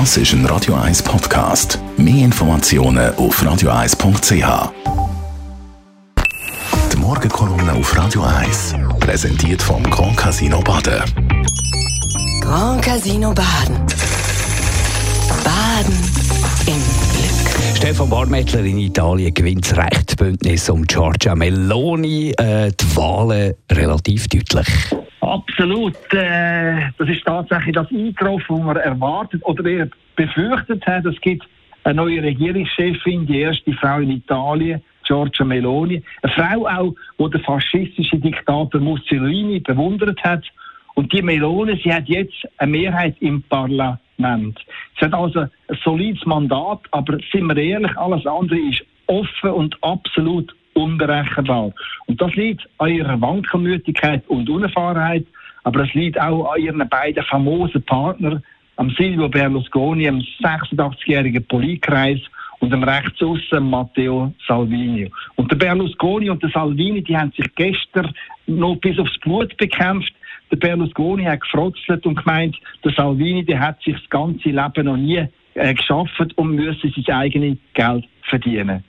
Das ist ein Radio 1 Podcast. Mehr Informationen auf radio1.ch. Die Morgenkolumne auf Radio 1 präsentiert vom Grand Casino Baden. Grand Casino Baden. Baden im Glück. Stefan Barmettler in Italien gewinnt das Rechtsbündnis um Giorgia Meloni äh, die Wahlen relativ deutlich. Absolut. Äh, das ist tatsächlich das eingetroffen, was man erwartet oder eher befürchtet hat. Es gibt eine neue Regierungschefin, die erste Frau in Italien, Giorgia Meloni. Eine Frau auch, die der faschistische Diktator Mussolini bewundert hat. Und die Meloni, sie hat jetzt eine Mehrheit im Parlament. Sie hat also ein solides Mandat, aber sind wir ehrlich, alles andere ist offen und absolut unberechenbar. Und das liegt an ihrer Wankelmütigkeit und Unerfahrenheit, aber es liegt auch an ihren beiden famosen Partnern, am Silvio Berlusconi, am 86-jährigen Politkreis und dem Rechtsaussen Matteo Salvini. Und der Berlusconi und der Salvini, die haben sich gestern noch bis aufs Blut bekämpft. Der Berlusconi hat gefrotzelt und gemeint, der Salvini, der hat sich das ganze Leben noch nie äh, geschafft und müsse sein eigenes Geld verdienen.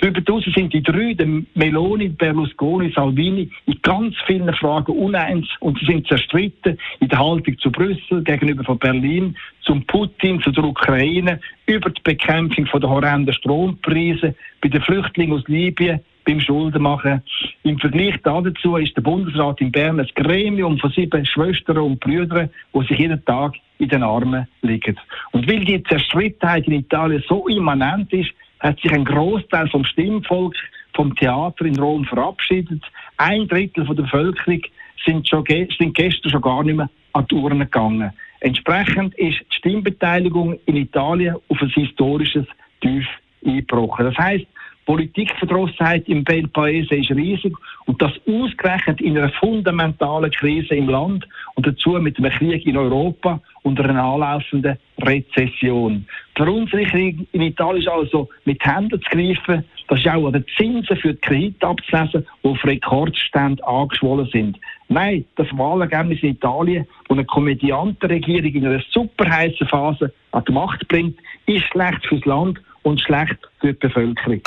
Hinaus sind die drei, der Meloni, Berlusconi, Salvini, in ganz vielen Fragen uneins und sie sind zerstritten in der Haltung zu Brüssel, gegenüber von Berlin, zum Putin, zu der Ukraine, über die Bekämpfung von der horrenden Strompreise, bei den Flüchtlingen aus Libyen, beim Schuldenmachen. Im Vergleich dazu ist der Bundesrat in Bern ein Gremium von sieben Schwestern und Brüdern, die sich jeden Tag in den Armen liegen. Und weil die Zerstrittenheit in Italien so immanent ist, hat sich ein Großteil vom Stimmvolk vom Theater in Rom verabschiedet. Ein Drittel von der Bevölkerung sind, schon sind gestern schon gar nicht mehr an die Urne gegangen. Entsprechend ist die Stimmbeteiligung in Italien auf ein historisches Tief eingebrochen. Das heißt, Politikverdrossenheit im Paese ist riesig und das ausgerechnet in einer fundamentalen Krise im Land und dazu mit einem Krieg in Europa und einer anlaufenden Rezession. Die Verunsicherung in Italien ist also mit Händen zu greifen. Das ist auch an den Zinsen für die Kredite abzulesen, die auf Rekordstände angeschwollen sind. Nein, das Wahlergebnis in Italien, das eine Komödiantenregierung in einer super heißen Phase an die Macht bringt, ist schlecht fürs Land und schlecht für die Bevölkerung.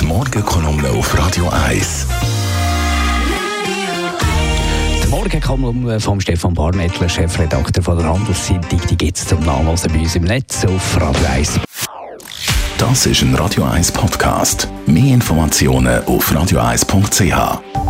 Die Morgenkolumne auf Radio 1. Die Morgenkolumne von Stefan Barmettler, Chefredakteur von der Handelszeitung, die gibt es zum Nachlesen bei uns im Netz auf Radio 1. Das ist ein Radio 1 Podcast. Mehr Informationen auf radio1.ch.